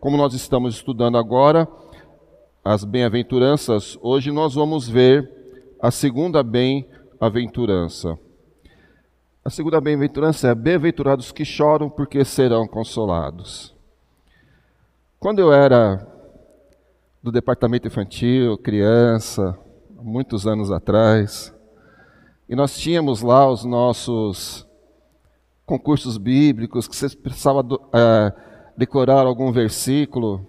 como nós estamos estudando agora as bem-aventuranças, hoje nós vamos ver a segunda bem-aventurança. A segunda bem-aventurança é: bem-aventurados que choram, porque serão consolados. Quando eu era do departamento infantil, criança, muitos anos atrás, e nós tínhamos lá os nossos concursos bíblicos, que você precisava é, decorar algum versículo.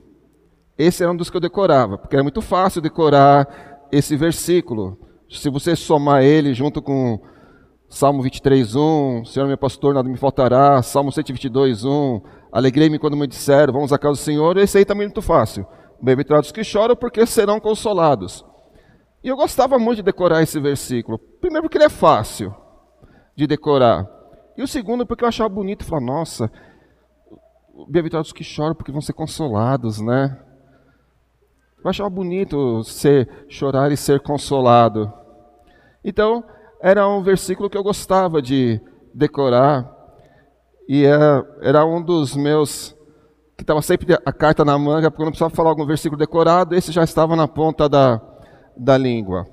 Esse era um dos que eu decorava, porque era muito fácil decorar esse versículo. Se você somar ele junto com Salmo 23, 1, Senhor meu pastor, nada me faltará, Salmo 122, 1, alegrei-me quando me disseram, vamos à casa do Senhor, esse aí também é muito fácil. Bem-aventurados que choram, porque serão consolados. E eu gostava muito de decorar esse versículo. Primeiro porque ele é fácil de decorar. E o segundo porque eu achava bonito falava, nossa, bem-aventurados que choram porque vão ser consolados, né? Eu achava bonito ser chorar e ser consolado. Então, era um versículo que eu gostava de decorar. E era, é, era um dos meus que estava sempre a carta na manga, porque eu não precisava falar algum versículo decorado, esse já estava na ponta da, da língua.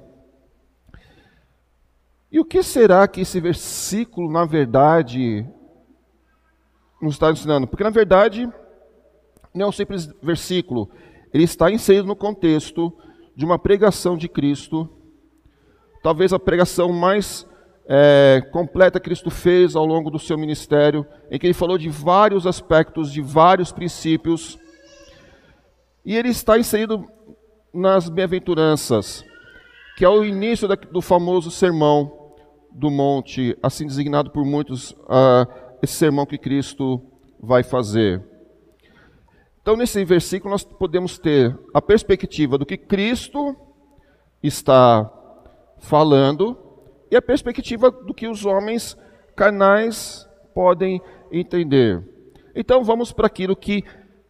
E o que será que esse versículo, na verdade, nos está ensinando? Porque, na verdade, não é um simples versículo, ele está inserido no contexto de uma pregação de Cristo, talvez a pregação mais é, completa que Cristo fez ao longo do seu ministério, em que ele falou de vários aspectos, de vários princípios, e ele está inserido nas bem-aventuranças, que é o início do famoso sermão do monte, assim designado por muitos, uh, esse sermão que Cristo vai fazer. Então, nesse versículo, nós podemos ter a perspectiva do que Cristo está falando e a perspectiva do que os homens carnais podem entender. Então, vamos para aquilo que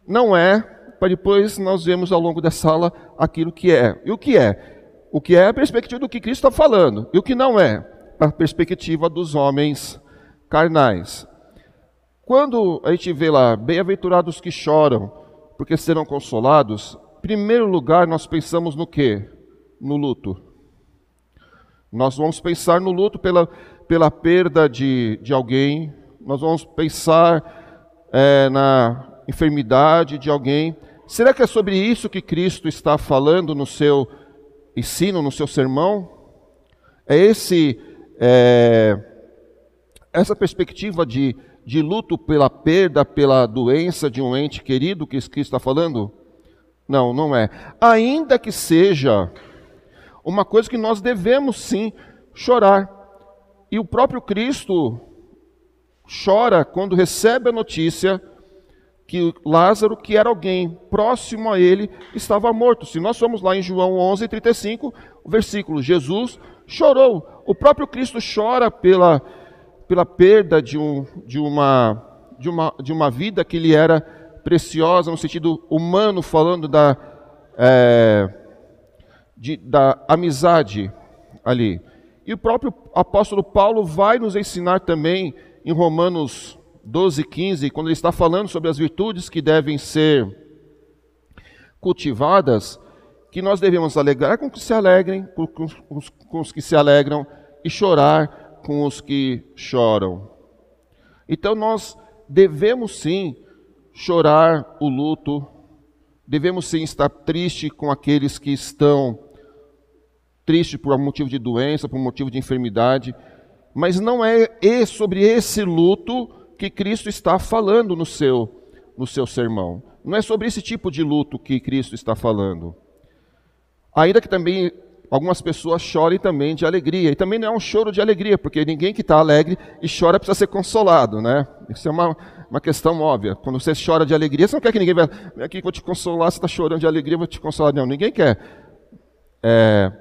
não é, para depois nós vemos ao longo dessa aula aquilo que é. E o que é? O que é a perspectiva do que Cristo está falando. E o que não é? A perspectiva dos homens carnais. Quando a gente vê lá, bem-aventurados que choram, porque serão consolados, em primeiro lugar nós pensamos no quê? No luto. Nós vamos pensar no luto pela, pela perda de, de alguém, nós vamos pensar é, na enfermidade de alguém. Será que é sobre isso que Cristo está falando no seu ensino, no seu sermão? É esse é, essa perspectiva de de luto pela perda, pela doença de um ente querido que Cristo está falando? Não, não é. Ainda que seja uma coisa que nós devemos sim chorar. E o próprio Cristo chora quando recebe a notícia que Lázaro, que era alguém próximo a ele, estava morto. Se nós formos lá em João 11, 35, o versículo, Jesus chorou. O próprio Cristo chora pela pela perda de, um, de, uma, de, uma, de uma vida que lhe era preciosa, no sentido humano, falando da, é, de, da amizade ali. E o próprio apóstolo Paulo vai nos ensinar também em Romanos 12, 15, quando ele está falando sobre as virtudes que devem ser cultivadas, que nós devemos alegrar com os que se alegrem, com, com, com os que se alegram, e chorar com os que choram. Então nós devemos sim chorar o luto, devemos sim estar triste com aqueles que estão tristes por motivo de doença, por motivo de enfermidade, mas não é sobre esse luto que Cristo está falando no seu no seu sermão. Não é sobre esse tipo de luto que Cristo está falando. Ainda que também algumas pessoas chorem também de alegria. E também não é um choro de alegria, porque ninguém que está alegre e chora precisa ser consolado, né? Isso é uma, uma questão óbvia. Quando você chora de alegria, você não quer que ninguém venha aqui vou te consolar, você está chorando de alegria, vou te consolar. Não, ninguém quer. É,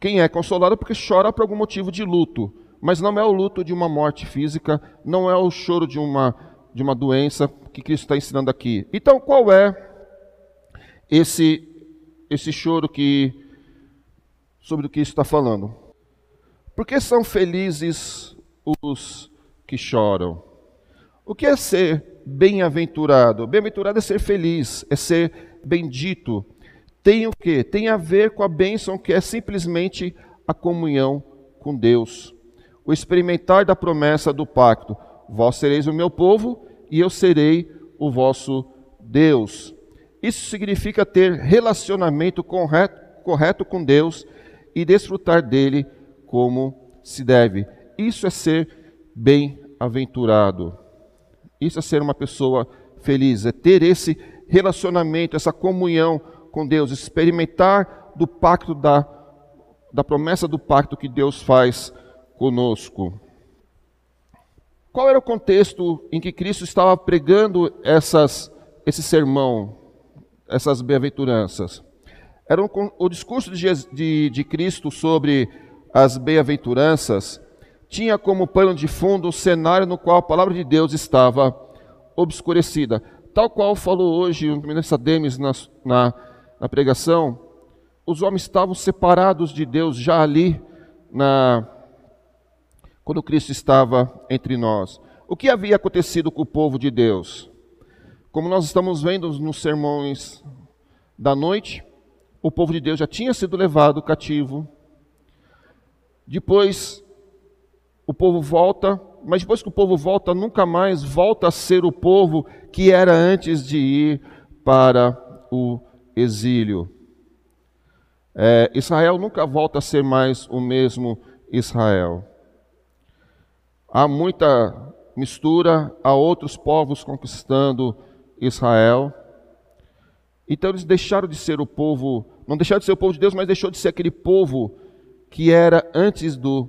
quem é consolado é porque chora por algum motivo de luto, mas não é o luto de uma morte física, não é o choro de uma, de uma doença que Cristo está ensinando aqui. Então, qual é esse, esse choro que sobre o que está falando. Por que são felizes os que choram? O que é ser bem-aventurado? Bem-aventurado é ser feliz, é ser bendito. Tem o que? Tem a ver com a bênção que é simplesmente a comunhão com Deus. O experimentar da promessa do pacto. Vós sereis o meu povo e eu serei o vosso Deus. Isso significa ter relacionamento correto, correto com Deus e desfrutar dele como se deve. Isso é ser bem-aventurado. Isso é ser uma pessoa feliz, é ter esse relacionamento, essa comunhão com Deus, experimentar do pacto da, da promessa do pacto que Deus faz conosco. Qual era o contexto em que Cristo estava pregando essas, esse sermão, essas bem-aventuranças? Era um, o discurso de, de, de Cristo sobre as bem-aventuranças tinha como pano de fundo o cenário no qual a palavra de Deus estava obscurecida. Tal qual falou hoje o ministro Demes na, na, na pregação, os homens estavam separados de Deus já ali na, quando Cristo estava entre nós. O que havia acontecido com o povo de Deus? Como nós estamos vendo nos sermões da noite, o povo de Deus já tinha sido levado cativo. Depois o povo volta, mas depois que o povo volta, nunca mais volta a ser o povo que era antes de ir para o exílio. É, Israel nunca volta a ser mais o mesmo Israel. Há muita mistura, há outros povos conquistando Israel. Então eles deixaram de ser o povo, não deixaram de ser o povo de Deus, mas deixou de ser aquele povo que era antes do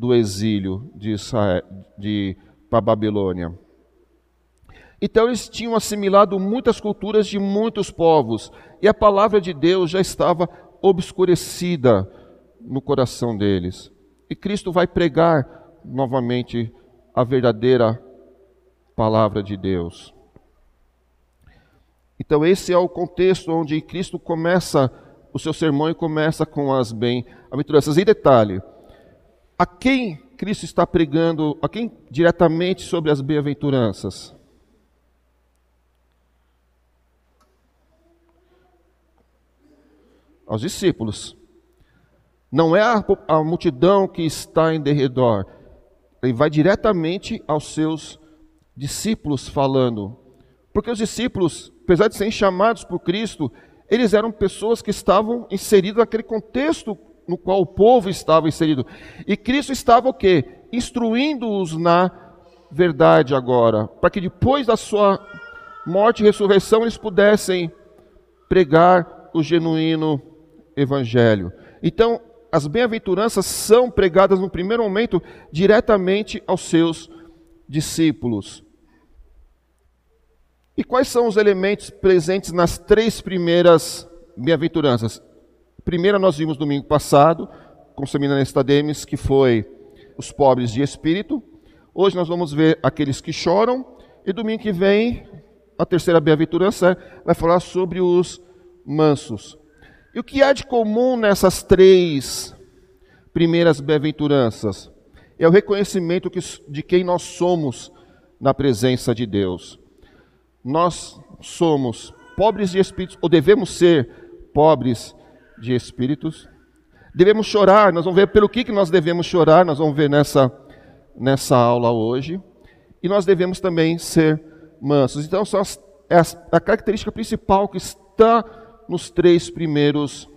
do exílio de, de para a Babilônia. Então eles tinham assimilado muitas culturas de muitos povos, e a palavra de Deus já estava obscurecida no coração deles. E Cristo vai pregar novamente a verdadeira palavra de Deus. Então esse é o contexto onde Cristo começa o seu sermão e começa com as bem-aventuranças. E detalhe, a quem Cristo está pregando, a quem diretamente sobre as bem-aventuranças? Aos discípulos. Não é a, a multidão que está em derredor. Ele vai diretamente aos seus discípulos falando. Porque os discípulos, apesar de serem chamados por Cristo, eles eram pessoas que estavam inseridas naquele contexto no qual o povo estava inserido. E Cristo estava o quê? Instruindo-os na verdade agora, para que depois da sua morte e ressurreição eles pudessem pregar o genuíno evangelho. Então, as bem-aventuranças são pregadas no primeiro momento diretamente aos seus discípulos. E quais são os elementos presentes nas três primeiras bem-aventuranças? Primeira nós vimos domingo passado, com o seminário Estademes, que foi os pobres de espírito. Hoje nós vamos ver aqueles que choram. E domingo que vem, a terceira bem-aventurança vai falar sobre os mansos. E o que há de comum nessas três primeiras bem-aventuranças? É o reconhecimento de quem nós somos na presença de Deus. Nós somos pobres de espírito, ou devemos ser pobres de espíritos. Devemos chorar, nós vamos ver pelo que, que nós devemos chorar, nós vamos ver nessa, nessa aula hoje. E nós devemos também ser mansos. Então, as, é a característica principal que está nos três primeiros,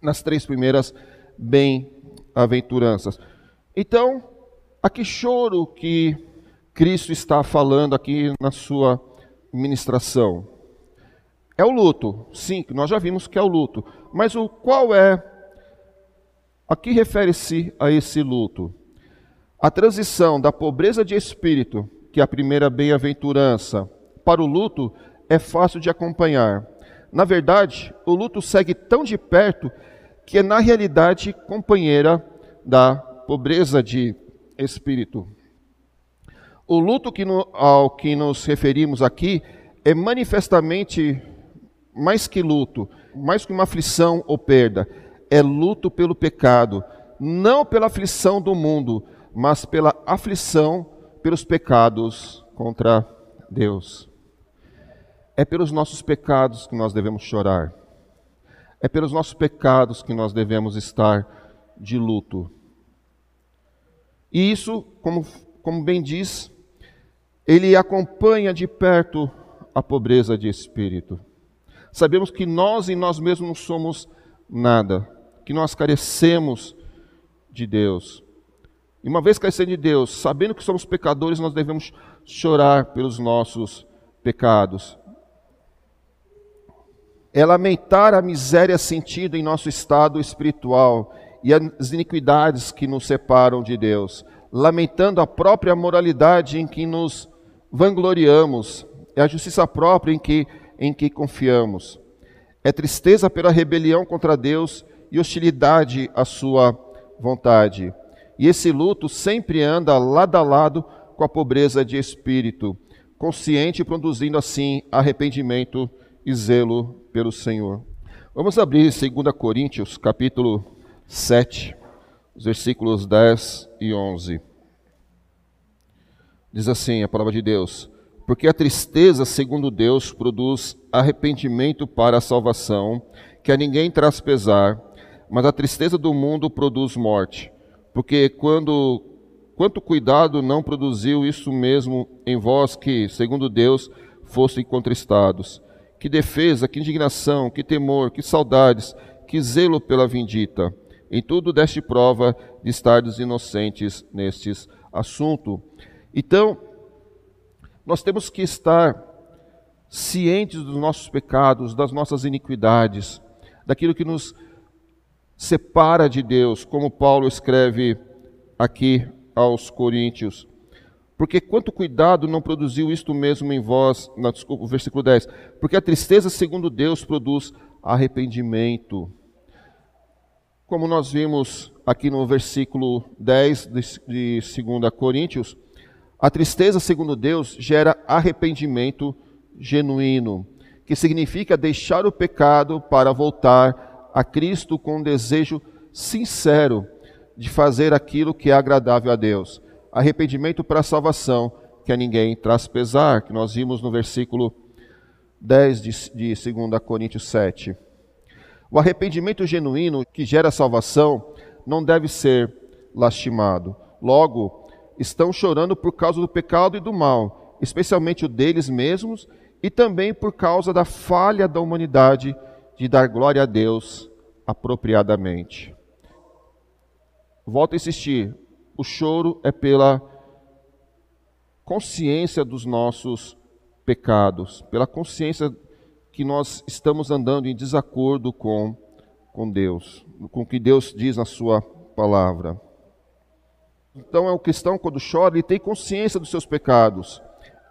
nas três primeiras bem-aventuranças. Então, a que choro que Cristo está falando aqui na sua ministração? É o luto, sim, nós já vimos que é o luto. Mas o qual é? A que refere-se a esse luto? A transição da pobreza de espírito, que é a primeira bem-aventurança, para o luto é fácil de acompanhar. Na verdade, o luto segue tão de perto que é na realidade companheira da pobreza de espírito. O luto que no, ao que nos referimos aqui é manifestamente mais que luto, mais que uma aflição ou perda, é luto pelo pecado, não pela aflição do mundo, mas pela aflição pelos pecados contra Deus. É pelos nossos pecados que nós devemos chorar. É pelos nossos pecados que nós devemos estar de luto. E isso, como, como bem diz, ele acompanha de perto a pobreza de espírito. Sabemos que nós em nós mesmos não somos nada, que nós carecemos de Deus. E uma vez carecendo de Deus, sabendo que somos pecadores, nós devemos chorar pelos nossos pecados. É lamentar a miséria sentida em nosso estado espiritual e as iniquidades que nos separam de Deus, lamentando a própria moralidade em que nos vangloriamos, é a justiça própria em que, em que confiamos. É tristeza pela rebelião contra Deus e hostilidade à sua vontade. E esse luto sempre anda lado a lado com a pobreza de espírito, consciente produzindo assim arrependimento e zelo pelo Senhor. Vamos abrir 2 Coríntios, capítulo 7, os versículos 10 e 11. Diz assim a palavra de Deus: Porque a tristeza, segundo Deus, produz arrependimento para a salvação, que a ninguém traz pesar, mas a tristeza do mundo produz morte. Porque quando quanto cuidado não produziu isso mesmo em vós que, segundo Deus, fossem contristados. Que defesa, que indignação, que temor, que saudades, que zelo pela vindita. Em tudo deste prova de estardes inocentes nestes assunto. Então, nós temos que estar cientes dos nossos pecados, das nossas iniquidades, daquilo que nos separa de Deus, como Paulo escreve aqui aos Coríntios. Porque quanto cuidado não produziu isto mesmo em vós, na, desculpa, versículo 10. Porque a tristeza, segundo Deus, produz arrependimento como nós vimos aqui no versículo 10 de 2 Coríntios, a tristeza, segundo Deus, gera arrependimento genuíno, que significa deixar o pecado para voltar a Cristo com um desejo sincero de fazer aquilo que é agradável a Deus. Arrependimento para a salvação, que a ninguém traz pesar, que nós vimos no versículo 10 de, de 2 Coríntios 7. O arrependimento genuíno que gera salvação não deve ser lastimado. Logo, estão chorando por causa do pecado e do mal, especialmente o deles mesmos e também por causa da falha da humanidade de dar glória a Deus apropriadamente. Volto a insistir: o choro é pela consciência dos nossos pecados, pela consciência que nós estamos andando em desacordo com, com Deus, com o que Deus diz na Sua palavra. Então, é o cristão, quando chora, ele tem consciência dos seus pecados.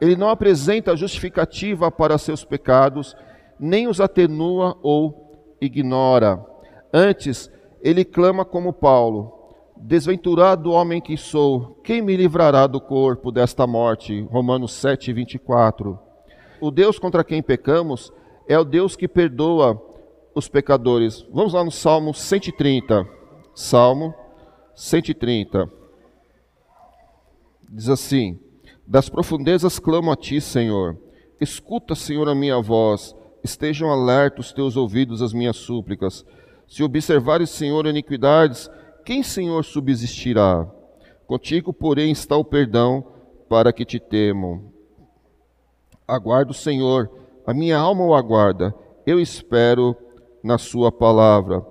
Ele não apresenta justificativa para seus pecados, nem os atenua ou ignora. Antes, ele clama como Paulo: Desventurado homem que sou, quem me livrará do corpo desta morte? Romanos 7, 24. O Deus contra quem pecamos é o Deus que perdoa os pecadores. Vamos lá no Salmo 130. Salmo 130. Diz assim: Das profundezas clamo a ti, Senhor. Escuta, Senhor, a minha voz. Estejam alertos os teus ouvidos às minhas súplicas. Se observares, Senhor, iniquidades, quem, Senhor, subsistirá? Contigo, porém, está o perdão para que te temam. Aguardo, Senhor, a minha alma o aguarda, eu espero na Sua palavra.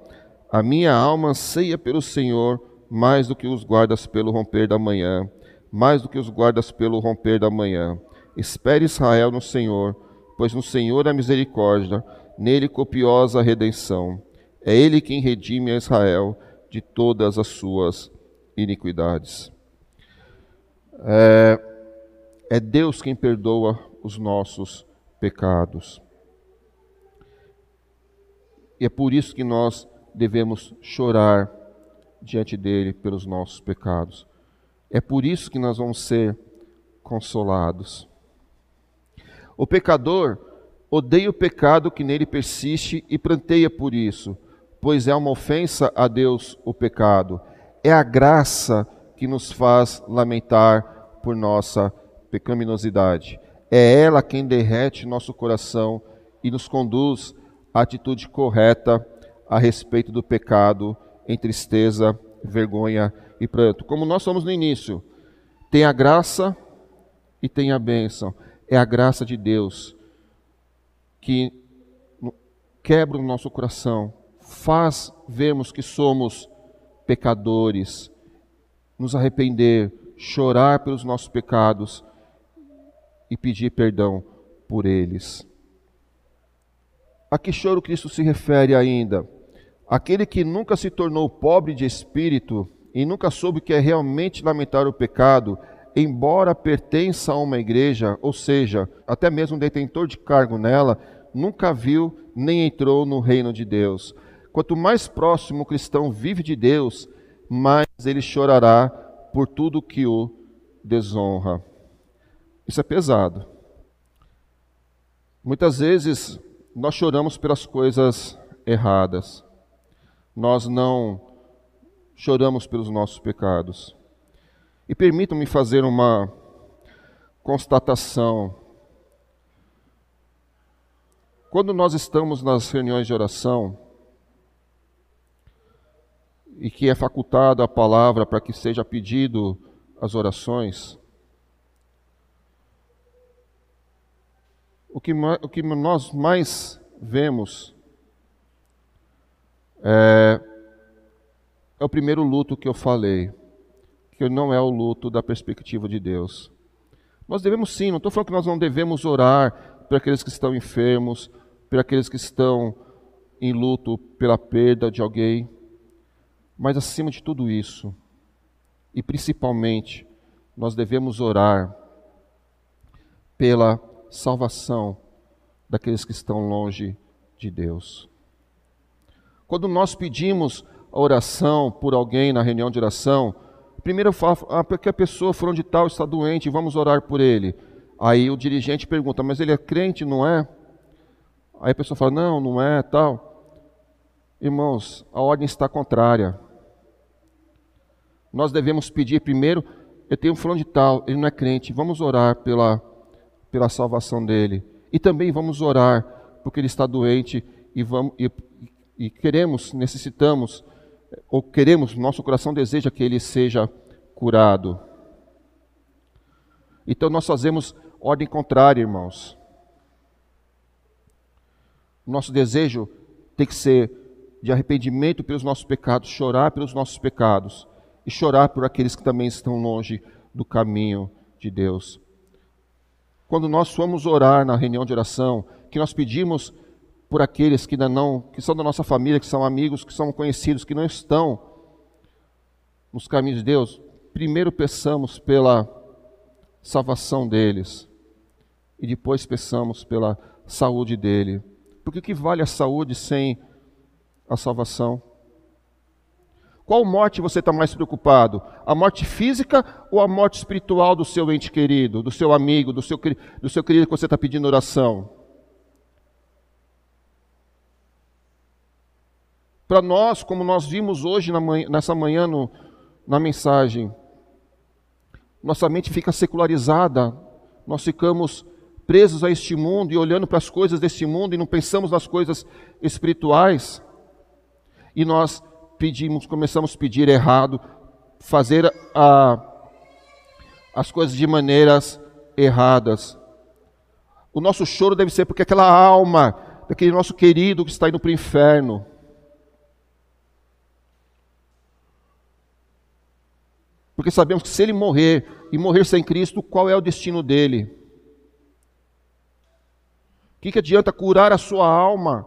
A minha alma anseia pelo Senhor mais do que os guardas pelo romper da manhã, mais do que os guardas pelo romper da manhã. Espere Israel no Senhor, pois no Senhor há misericórdia, nele copiosa redenção. É Ele quem redime a Israel de todas as suas iniquidades. É, é Deus quem perdoa os nossos pecados. E é por isso que nós devemos chorar diante dele pelos nossos pecados. É por isso que nós vamos ser consolados. O pecador odeia o pecado que nele persiste e pranteia por isso, pois é uma ofensa a Deus o pecado. É a graça que nos faz lamentar por nossa pecaminosidade. É ela quem derrete nosso coração e nos conduz à atitude correta a respeito do pecado em tristeza, vergonha e pranto. Como nós somos no início, tem a graça e tem a bênção. É a graça de Deus que quebra o nosso coração, faz vermos que somos pecadores, nos arrepender, chorar pelos nossos pecados e pedir perdão por eles. A que choro Cristo se refere ainda? Aquele que nunca se tornou pobre de espírito e nunca soube o que é realmente lamentar o pecado, embora pertença a uma igreja, ou seja, até mesmo um detentor de cargo nela, nunca viu nem entrou no reino de Deus. Quanto mais próximo o cristão vive de Deus, mais ele chorará por tudo que o desonra. Isso é pesado. Muitas vezes nós choramos pelas coisas erradas. Nós não choramos pelos nossos pecados. E permitam-me fazer uma constatação quando nós estamos nas reuniões de oração, e que é facultada a palavra para que seja pedido as orações, o que, o que nós mais vemos é, é o primeiro luto que eu falei, que não é o luto da perspectiva de Deus. Nós devemos sim, não estou falando que nós não devemos orar para aqueles que estão enfermos, para aqueles que estão em luto pela perda de alguém. Mas acima de tudo isso, e principalmente, nós devemos orar pela salvação daqueles que estão longe de Deus. Quando nós pedimos a oração por alguém na reunião de oração, primeiro eu falo, ah, porque a pessoa fulano de tal está doente, vamos orar por ele. Aí o dirigente pergunta, mas ele é crente, não é? Aí a pessoa fala, não, não é, tal. Irmãos, a ordem está contrária. Nós devemos pedir primeiro, eu tenho um fulano de tal, ele não é crente, vamos orar pela, pela salvação dele. E também vamos orar porque ele está doente e, vamos, e, e queremos, necessitamos, ou queremos, nosso coração deseja que ele seja curado. Então nós fazemos ordem contrária, irmãos. Nosso desejo tem que ser de arrependimento pelos nossos pecados, chorar pelos nossos pecados e chorar por aqueles que também estão longe do caminho de Deus. Quando nós fomos orar na reunião de oração, que nós pedimos por aqueles que ainda não, que são da nossa família, que são amigos, que são conhecidos, que não estão nos caminhos de Deus, primeiro peçamos pela salvação deles e depois peçamos pela saúde dele. Porque o que vale a saúde sem a salvação? Qual morte você está mais preocupado? A morte física ou a morte espiritual do seu ente querido, do seu amigo, do seu, do seu querido que você está pedindo oração? Para nós, como nós vimos hoje manhã, nessa manhã no, na mensagem, nossa mente fica secularizada, nós ficamos presos a este mundo e olhando para as coisas deste mundo e não pensamos nas coisas espirituais. E nós pedimos, começamos a pedir errado, fazer a, as coisas de maneiras erradas. O nosso choro deve ser porque aquela alma, daquele nosso querido que está indo para o inferno, Porque sabemos que se ele morrer e morrer sem Cristo, qual é o destino dele? O que, que adianta curar a sua alma?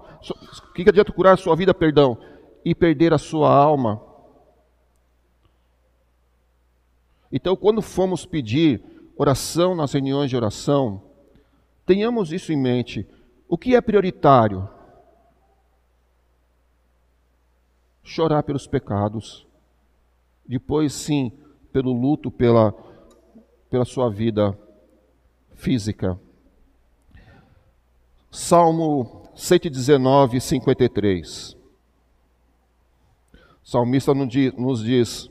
O que, que adianta curar a sua vida, perdão, e perder a sua alma? Então, quando formos pedir oração nas reuniões de oração, tenhamos isso em mente. O que é prioritário? Chorar pelos pecados. Depois, sim, pelo luto, pela, pela sua vida física. Salmo 119, 53. O salmista nos diz: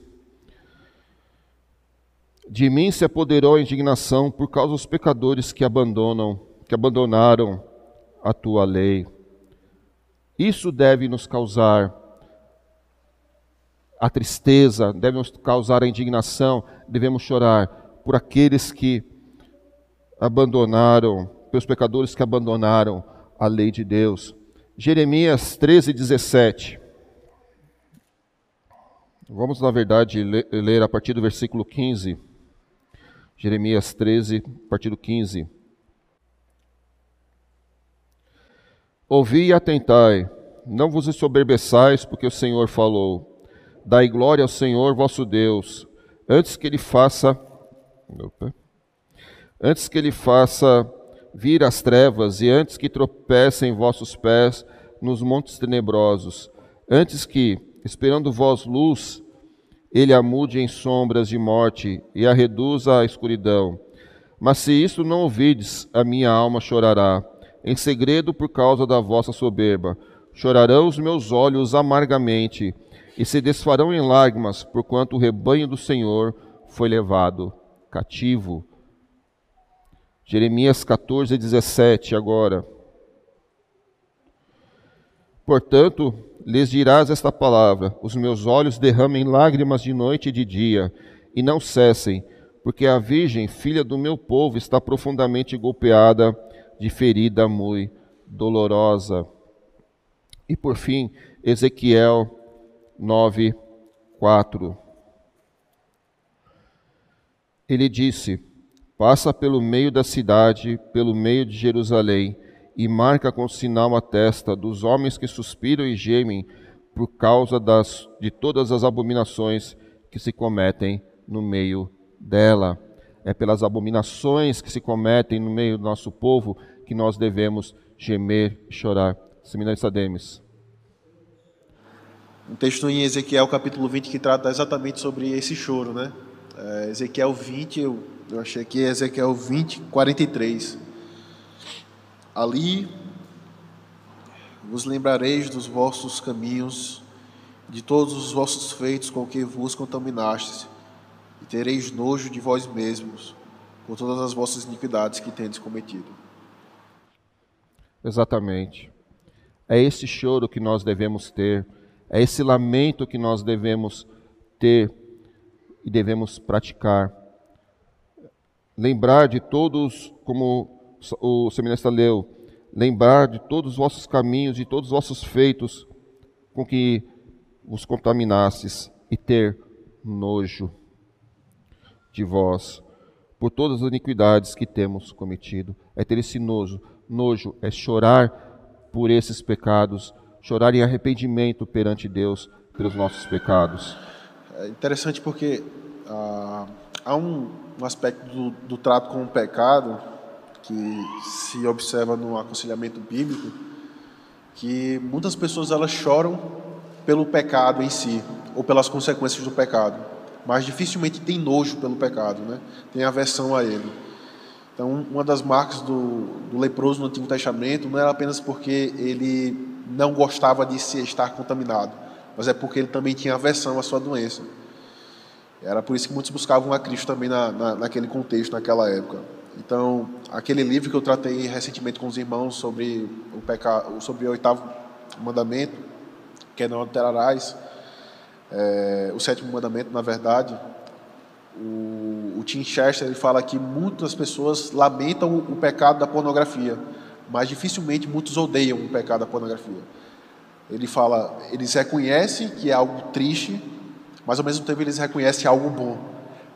De mim se apoderou a indignação por causa dos pecadores que abandonam, que abandonaram a tua lei. Isso deve nos causar a tristeza, deve nos causar a indignação, devemos chorar por aqueles que abandonaram, pelos pecadores que abandonaram a lei de Deus. Jeremias 13, 17. Vamos, na verdade, ler a partir do versículo 15. Jeremias 13, a partir do 15. Ouvi e atentai, não vos ensoberbeçais, porque o Senhor falou. Dai glória ao Senhor vosso Deus, antes que ele faça antes que ele faça vir as trevas e antes que tropecem vossos pés nos montes tenebrosos, antes que, esperando vós luz, ele a mude em sombras de morte e a reduza à escuridão. Mas se isso não ouvides, a minha alma chorará em segredo por causa da vossa soberba. Chorarão os meus olhos amargamente, e se desfarão em lágrimas, porquanto o rebanho do Senhor foi levado cativo. Jeremias 14, 17, agora. Portanto, lhes dirás esta palavra: Os meus olhos derramem lágrimas de noite e de dia, e não cessem, porque a virgem, filha do meu povo, está profundamente golpeada de ferida muito dolorosa. E por fim, Ezequiel 9, 4. Ele disse: Passa pelo meio da cidade, pelo meio de Jerusalém, e marca com sinal a testa dos homens que suspiram e gemem por causa das, de todas as abominações que se cometem no meio dela é pelas abominações que se cometem no meio do nosso povo que nós devemos gemer e chorar. Seminarista Demes. Um texto em Ezequiel capítulo 20 que trata exatamente sobre esse choro, né? É, Ezequiel 20, eu, eu achei que é Ezequiel 20, 43. Ali vos lembrareis dos vossos caminhos, de todos os vossos feitos com que vos contaminastes e tereis nojo de vós mesmos por todas as vossas iniquidades que tendes cometido. Exatamente. É esse choro que nós devemos ter, é esse lamento que nós devemos ter e devemos praticar. Lembrar de todos, como o seminarista leu, lembrar de todos os vossos caminhos, de todos os vossos feitos com que vos contaminastes e ter nojo de vós por todas as iniquidades que temos cometido. É ter esse nojo. Nojo é chorar por esses pecados, chorar em arrependimento perante Deus pelos nossos pecados. É interessante porque ah, há um, um aspecto do, do trato com o pecado que se observa no aconselhamento bíblico que muitas pessoas elas choram pelo pecado em si ou pelas consequências do pecado mas dificilmente tem nojo pelo pecado, né? tem aversão a ele. Então, uma das marcas do, do leproso no Antigo Testamento não era apenas porque ele não gostava de se estar contaminado, mas é porque ele também tinha aversão à sua doença. Era por isso que muitos buscavam a Cristo também na, na, naquele contexto, naquela época. Então, aquele livro que eu tratei recentemente com os irmãos sobre o pecado, sobre o oitavo mandamento, que é não adulterarás, é, o sétimo mandamento, na verdade, o, o Tim Chester ele fala que muitas pessoas lamentam o, pecado da pornografia, mas dificilmente muitos odeiam o pecado da pornografia. Ele fala, eles reconhecem que é algo triste, mas ao mesmo tempo eles reconhecem algo bom.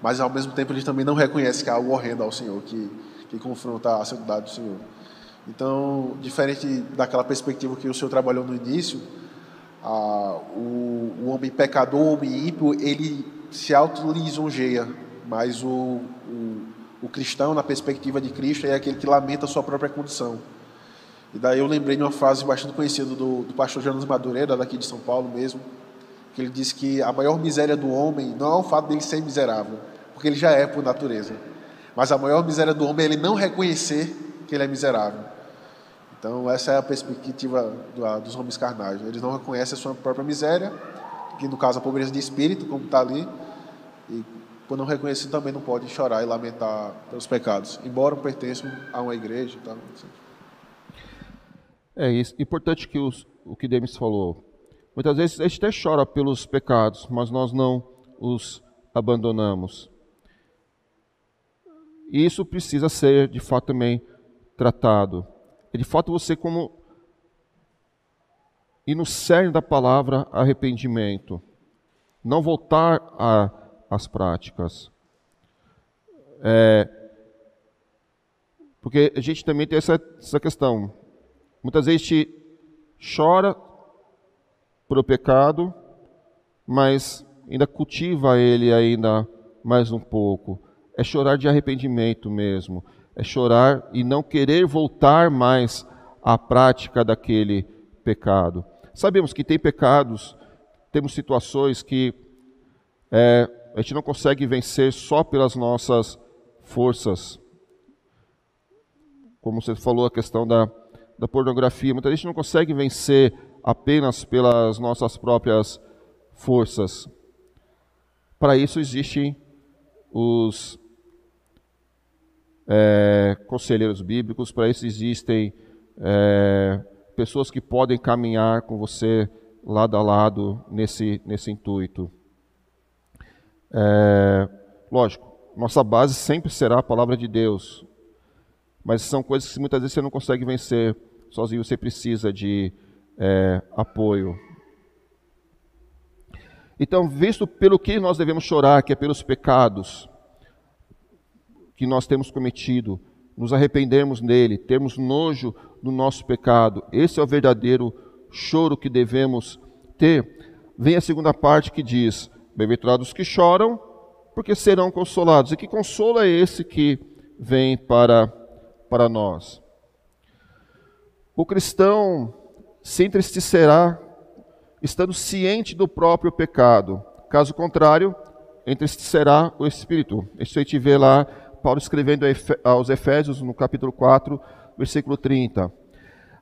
Mas ao mesmo tempo eles também não reconhecem que é algo horrendo ao Senhor, que, que confronta a santidade do Senhor. Então, diferente daquela perspectiva que o Senhor trabalhou no início, o, o, homem pecador, o homem ímpio, ele se auto-lisonjeia, mas o, o, o, cristão, na perspectiva de Cristo, é aquele que lamenta a sua própria condição. E daí eu lembrei de uma frase bastante conhecida do, do pastor Jonas Madureira, daqui de São Paulo mesmo, que ele diz que a maior miséria do homem não é o fato dele ser miserável, porque ele já é por natureza, mas a maior miséria do homem é ele não reconhecer que ele é miserável. Então, essa é a perspectiva dos homens carnais. Eles não reconhecem a sua própria miséria, que no caso a pobreza de espírito, como está ali, e por não reconhecer, também não pode chorar e lamentar pelos pecados, embora pertençam a uma igreja. Tá? É isso. Importante que os, o que Demis falou. Muitas vezes a gente até chora pelos pecados, mas nós não os abandonamos. E isso precisa ser, de fato, também tratado. E, de fato, você como e no cerne da palavra arrependimento, não voltar às práticas. É, porque a gente também tem essa, essa questão. Muitas vezes a gente chora por o pecado, mas ainda cultiva ele ainda mais um pouco. É chorar de arrependimento mesmo. É chorar e não querer voltar mais à prática daquele pecado. Sabemos que tem pecados, temos situações que é, a gente não consegue vencer só pelas nossas forças. Como você falou, a questão da, da pornografia. Muita gente não consegue vencer apenas pelas nossas próprias forças. Para isso existem os é, conselheiros bíblicos, para isso existem é, pessoas que podem caminhar com você lado a lado nesse, nesse intuito. É, lógico, nossa base sempre será a palavra de Deus, mas são coisas que muitas vezes você não consegue vencer sozinho, você precisa de é, apoio. Então, visto pelo que nós devemos chorar, que é pelos pecados que nós temos cometido, nos arrependermos nele, termos nojo do nosso pecado, esse é o verdadeiro choro que devemos ter. Vem a segunda parte que diz: Bem-aventurados que choram, porque serão consolados. E que consolo é esse que vem para, para nós? O cristão se entristecerá estando ciente do próprio pecado. Caso contrário, entristecerá o espírito. Isso a gente vê lá Paulo escrevendo aos Efésios no capítulo 4, versículo 30.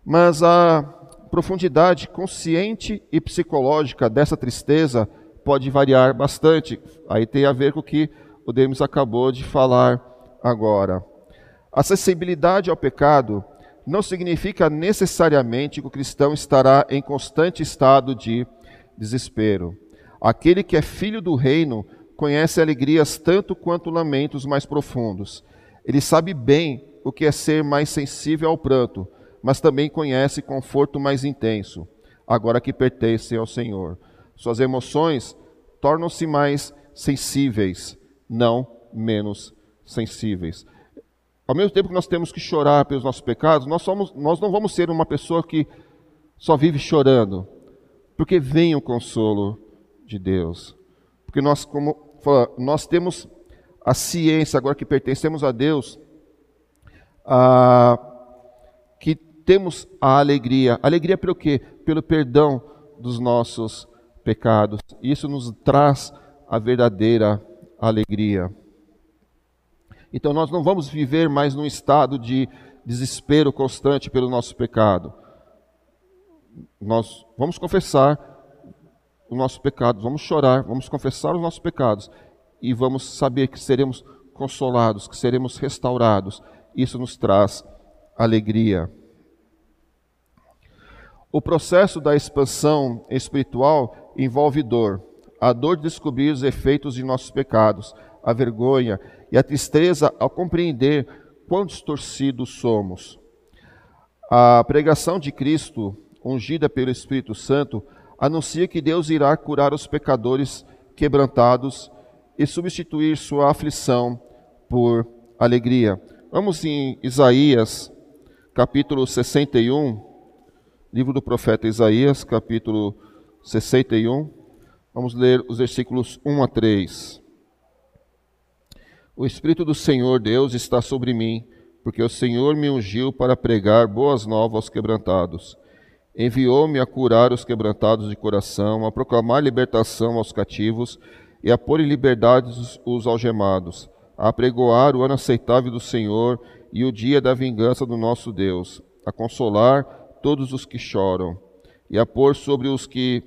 Mas a profundidade consciente e psicológica dessa tristeza pode variar bastante. Aí tem a ver com o que o Demis acabou de falar agora. A sensibilidade ao pecado não significa necessariamente que o cristão estará em constante estado de desespero. Aquele que é filho do reino conhece alegrias tanto quanto lamentos mais profundos. Ele sabe bem o que é ser mais sensível ao pranto, mas também conhece conforto mais intenso, agora que pertence ao Senhor. Suas emoções tornam-se mais sensíveis, não menos sensíveis. Ao mesmo tempo que nós temos que chorar pelos nossos pecados, nós, somos, nós não vamos ser uma pessoa que só vive chorando, porque vem o consolo de Deus. Porque nós, como nós temos a ciência, agora que pertencemos a Deus, a, que temos a alegria. Alegria pelo quê? Pelo perdão dos nossos pecados. Isso nos traz a verdadeira alegria. Então nós não vamos viver mais num estado de desespero constante pelo nosso pecado. Nós vamos confessar o nosso pecado, vamos chorar, vamos confessar os nossos pecados e vamos saber que seremos consolados, que seremos restaurados. Isso nos traz alegria. O processo da expansão espiritual envolve dor. A dor de descobrir os efeitos de nossos pecados, a vergonha e a tristeza ao compreender quão distorcidos somos. A pregação de Cristo, ungida pelo Espírito Santo, anuncia que Deus irá curar os pecadores quebrantados e substituir sua aflição por alegria. Vamos em Isaías, capítulo 61, livro do profeta Isaías, capítulo 61. Vamos ler os versículos 1 a 3. O Espírito do Senhor Deus está sobre mim, porque o Senhor me ungiu para pregar boas novas aos quebrantados. Enviou-me a curar os quebrantados de coração, a proclamar libertação aos cativos e a pôr em liberdade os algemados, a apregoar o ano aceitável do Senhor e o dia da vingança do nosso Deus, a consolar todos os que choram, e a pôr sobre os que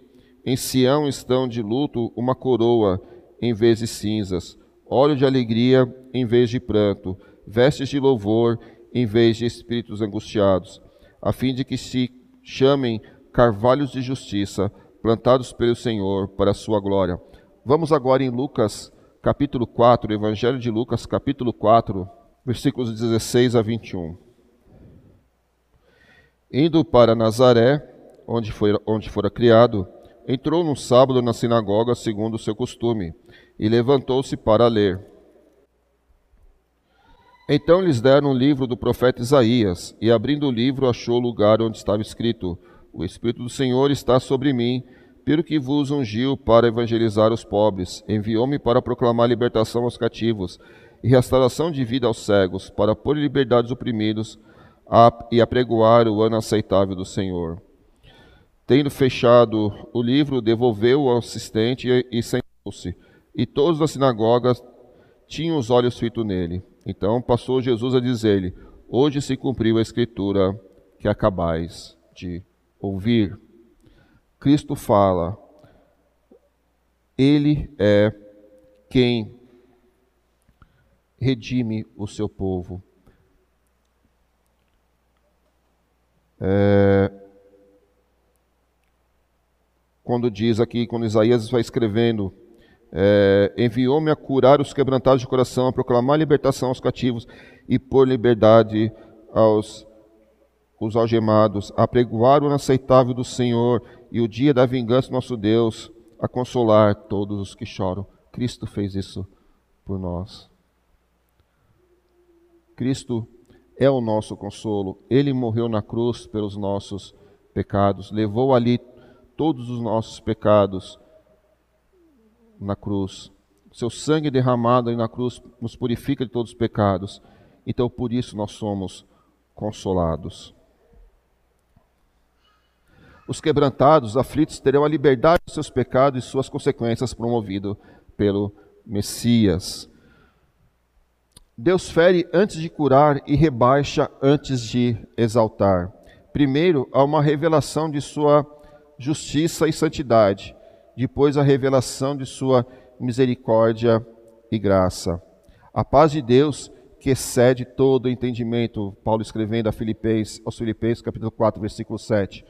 em Sião estão de luto uma coroa em vez de cinzas, óleo de alegria em vez de pranto, vestes de louvor em vez de espíritos angustiados, a fim de que se chamem carvalhos de justiça, plantados pelo Senhor para a sua glória. Vamos agora em Lucas, capítulo 4, Evangelho de Lucas, capítulo 4, versículos 16 a 21. Indo para Nazaré, onde, foi, onde fora criado, entrou num sábado na sinagoga, segundo o seu costume, e levantou-se para ler. Então lhes deram um livro do profeta Isaías, e abrindo o livro, achou o lugar onde estava escrito: O Espírito do Senhor está sobre mim, pelo que vos ungiu para evangelizar os pobres, enviou-me para proclamar libertação aos cativos e restauração de vida aos cegos, para pôr liberdade os oprimidos a, e apregoar o ano aceitável do Senhor. Tendo fechado o livro, devolveu ao assistente e, e sentou-se. E todos da sinagoga tinham os olhos fitos nele. Então passou Jesus a dizer-lhe: Hoje se cumpriu a escritura que acabais de ouvir. Cristo fala, Ele é quem redime o seu povo. É, quando diz aqui, quando Isaías vai escrevendo, é, enviou-me a curar os quebrantados de coração, a proclamar libertação aos cativos e por liberdade aos os algemados, a pregoar o inaceitável do Senhor e o dia da vingança do nosso Deus, a consolar todos os que choram. Cristo fez isso por nós. Cristo é o nosso consolo. Ele morreu na cruz pelos nossos pecados, levou ali todos os nossos pecados na cruz. Seu sangue derramado aí na cruz nos purifica de todos os pecados. Então, por isso nós somos consolados. Os quebrantados, os aflitos, terão a liberdade dos seus pecados e suas consequências promovido pelo Messias. Deus fere antes de curar e rebaixa antes de exaltar. Primeiro, há uma revelação de sua justiça e santidade. Depois, a revelação de sua misericórdia e graça. A paz de Deus, que excede todo entendimento, Paulo escrevendo a Filipenses, aos Filipenses, capítulo 4, versículo 7.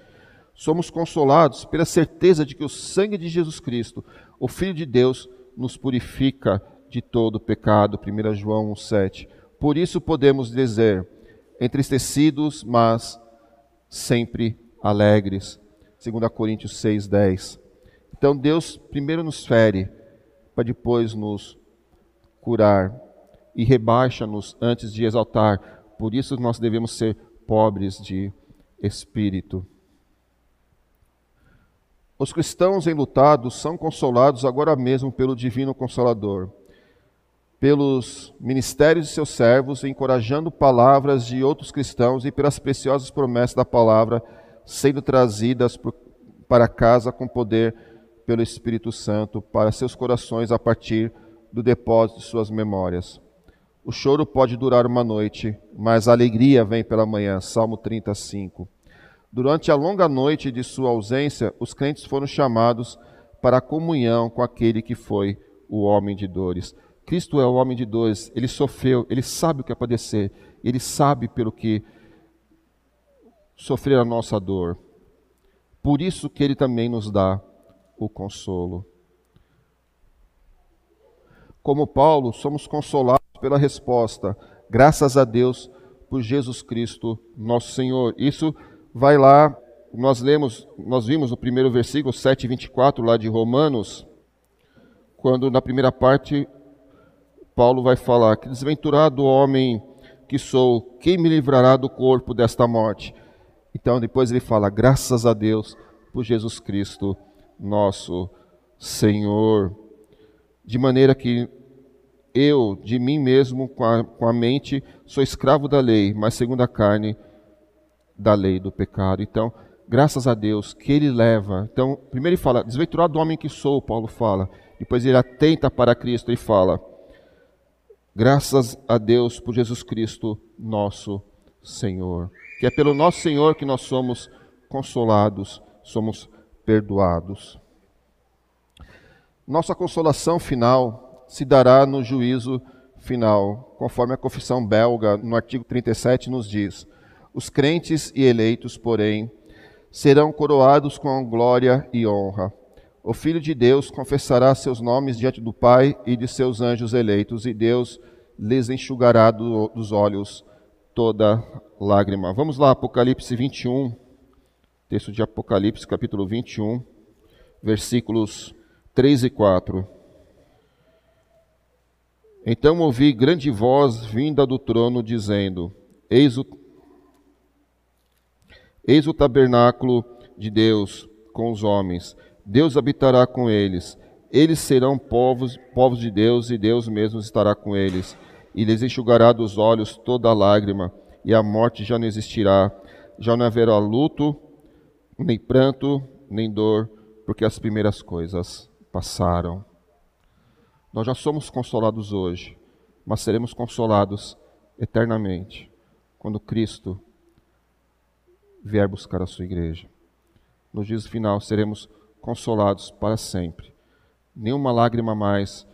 Somos consolados pela certeza de que o sangue de Jesus Cristo, o Filho de Deus, nos purifica de todo pecado. 1 João 1,7. Por isso podemos dizer, entristecidos, mas sempre alegres. 2 Coríntios 6,10. Então Deus primeiro nos fere, para depois nos curar, e rebaixa-nos antes de exaltar. Por isso nós devemos ser pobres de espírito. Os cristãos enlutados são consolados agora mesmo pelo Divino Consolador pelos ministérios de seus servos, encorajando palavras de outros cristãos e pelas preciosas promessas da palavra sendo trazidas para casa com poder pelo Espírito Santo para seus corações a partir do depósito de suas memórias. O choro pode durar uma noite, mas a alegria vem pela manhã. Salmo 35. Durante a longa noite de sua ausência, os crentes foram chamados para a comunhão com aquele que foi o homem de dores. Cristo é o homem de dores, ele sofreu, ele sabe o que é padecer, ele sabe pelo que sofrer a nossa dor. Por isso que ele também nos dá o consolo. Como Paulo, somos consolados pela resposta, graças a Deus por Jesus Cristo, nosso Senhor. Isso vai lá, nós lemos, nós vimos no primeiro versículo 7:24 lá de Romanos, quando na primeira parte Paulo vai falar: Que desventurado homem que sou, quem me livrará do corpo desta morte? Então depois ele fala: Graças a Deus por Jesus Cristo, nosso Senhor. De maneira que eu, de mim mesmo, com a, com a mente, sou escravo da lei, mas segundo a carne, da lei do pecado. Então, graças a Deus que ele leva. Então, primeiro ele fala: Desventurado homem que sou, Paulo fala. Depois ele atenta para Cristo e fala Graças a Deus por Jesus Cristo, nosso Senhor. Que é pelo nosso Senhor que nós somos consolados, somos perdoados. Nossa consolação final se dará no juízo final, conforme a confissão belga, no artigo 37, nos diz: Os crentes e eleitos, porém, serão coroados com glória e honra. O Filho de Deus confessará seus nomes diante do Pai e de seus anjos eleitos, e Deus lhes enxugará do, dos olhos toda lágrima. Vamos lá, Apocalipse 21, texto de Apocalipse, capítulo 21, versículos 3 e 4. Então ouvi grande voz vinda do trono, dizendo: Eis o, Eis o tabernáculo de Deus com os homens. Deus habitará com eles. Eles serão povos, povos de Deus, e Deus mesmo estará com eles e lhes enxugará dos olhos toda lágrima, e a morte já não existirá. Já não haverá luto, nem pranto, nem dor, porque as primeiras coisas passaram. Nós já somos consolados hoje, mas seremos consolados eternamente quando Cristo vier buscar a sua igreja. No dia final seremos consolados para sempre. Nenhuma lágrima mais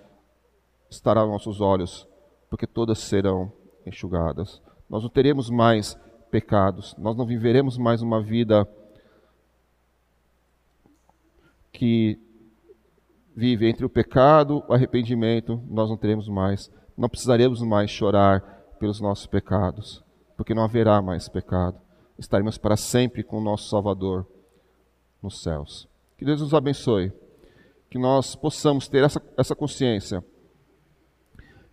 estará aos nossos olhos porque todas serão enxugadas. Nós não teremos mais pecados, nós não viveremos mais uma vida que vive entre o pecado, o arrependimento, nós não teremos mais, não precisaremos mais chorar pelos nossos pecados, porque não haverá mais pecado. Estaremos para sempre com o nosso Salvador nos céus. Que Deus nos abençoe, que nós possamos ter essa, essa consciência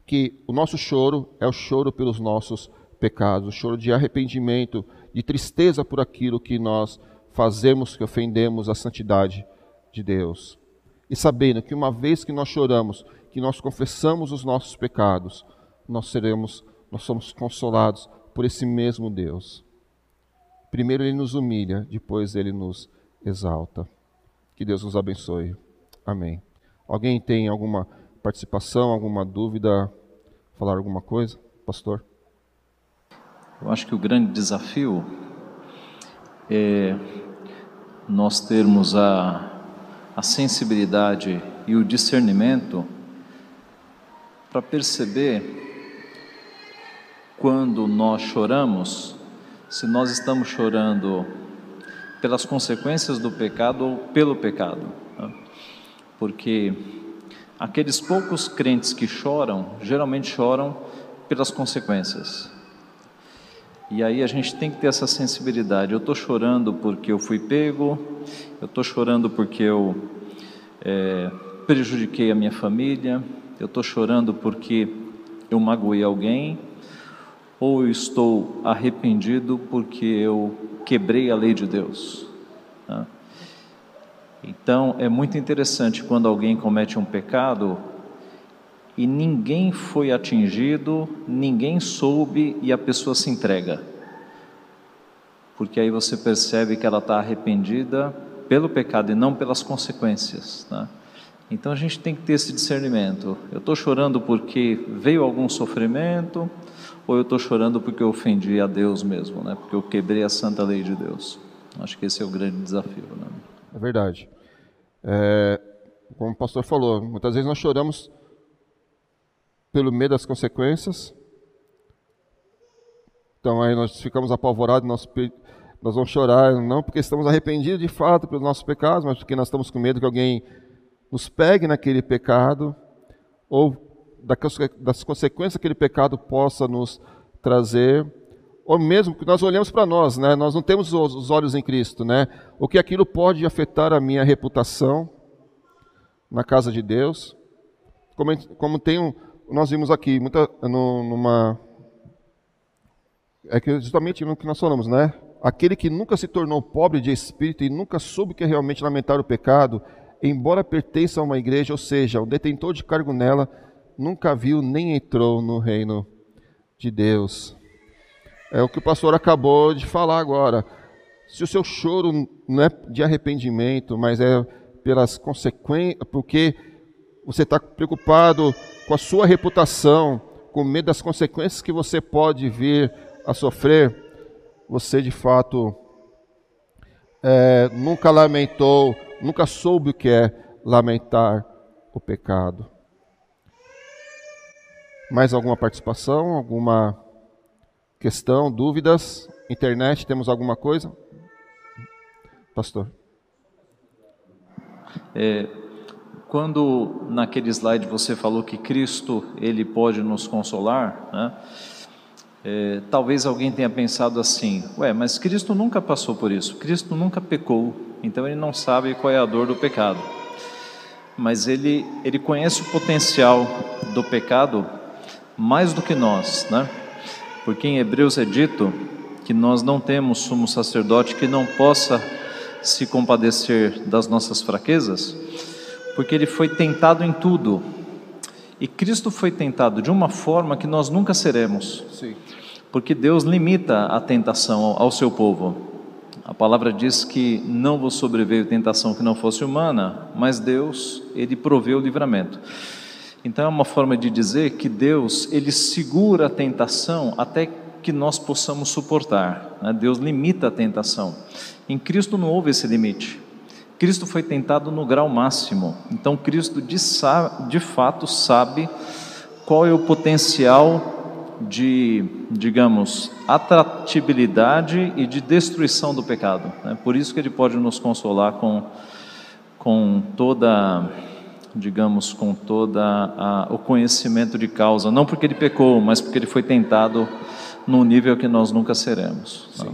que o nosso choro é o choro pelos nossos pecados, o choro de arrependimento, de tristeza por aquilo que nós fazemos, que ofendemos a santidade de Deus. E sabendo que uma vez que nós choramos, que nós confessamos os nossos pecados, nós seremos, nós somos consolados por esse mesmo Deus. Primeiro ele nos humilha, depois ele nos exalta. Que Deus nos abençoe. Amém. Alguém tem alguma participação, alguma dúvida, falar alguma coisa, pastor? Eu acho que o grande desafio é nós termos a, a sensibilidade e o discernimento para perceber quando nós choramos, se nós estamos chorando pelas consequências do pecado ou pelo pecado. Né? Porque Aqueles poucos crentes que choram, geralmente choram pelas consequências. E aí a gente tem que ter essa sensibilidade. Eu estou chorando porque eu fui pego, eu estou chorando porque eu é, prejudiquei a minha família, eu estou chorando porque eu magoei alguém, ou eu estou arrependido porque eu quebrei a lei de Deus. Né? Então é muito interessante quando alguém comete um pecado e ninguém foi atingido, ninguém soube e a pessoa se entrega. Porque aí você percebe que ela está arrependida pelo pecado e não pelas consequências. Né? Então a gente tem que ter esse discernimento. Eu estou chorando porque veio algum sofrimento, ou eu estou chorando porque eu ofendi a Deus mesmo, né? porque eu quebrei a santa lei de Deus. Acho que esse é o grande desafio. Né? É verdade. É, como o pastor falou, muitas vezes nós choramos pelo medo das consequências. Então aí nós ficamos apavorados, nós, nós vamos chorar, não porque estamos arrependidos de fato pelos nossos pecados, mas porque nós estamos com medo que alguém nos pegue naquele pecado, ou das consequências que aquele pecado possa nos trazer ou mesmo que nós olhamos para nós, né? Nós não temos os olhos em Cristo, né? O que aquilo pode afetar a minha reputação na casa de Deus? Como, como tem um, nós vimos aqui muita numa é que justamente no que nós falamos, né? Aquele que nunca se tornou pobre de espírito e nunca soube que é realmente lamentar o pecado, embora pertença a uma igreja, ou seja, o detentor de cargo nela, nunca viu nem entrou no reino de Deus. É o que o pastor acabou de falar agora. Se o seu choro não é de arrependimento, mas é pelas consequências, porque você está preocupado com a sua reputação, com medo das consequências que você pode vir a sofrer, você de fato é, nunca lamentou, nunca soube o que é lamentar o pecado. Mais alguma participação? Alguma questão, dúvidas? Internet, temos alguma coisa? Pastor. É, quando naquele slide você falou que Cristo ele pode nos consolar, né? É, talvez alguém tenha pensado assim: ué, mas Cristo nunca passou por isso, Cristo nunca pecou, então ele não sabe qual é a dor do pecado. Mas ele, ele conhece o potencial do pecado mais do que nós, né? Porque em Hebreus é dito que nós não temos sumo sacerdote que não possa se compadecer das nossas fraquezas, porque ele foi tentado em tudo. E Cristo foi tentado de uma forma que nós nunca seremos. Sim. Porque Deus limita a tentação ao seu povo. A palavra diz que não vos sobreveio tentação que não fosse humana, mas Deus, ele proveu o livramento. Então é uma forma de dizer que Deus, ele segura a tentação até que nós possamos suportar. Né? Deus limita a tentação. Em Cristo não houve esse limite. Cristo foi tentado no grau máximo. Então Cristo de, de fato sabe qual é o potencial de, digamos, atratibilidade e de destruição do pecado. Né? Por isso que ele pode nos consolar com, com toda, digamos, com toda a, o conhecimento de causa, não porque ele pecou, mas porque ele foi tentado num nível que nós nunca seremos. Né?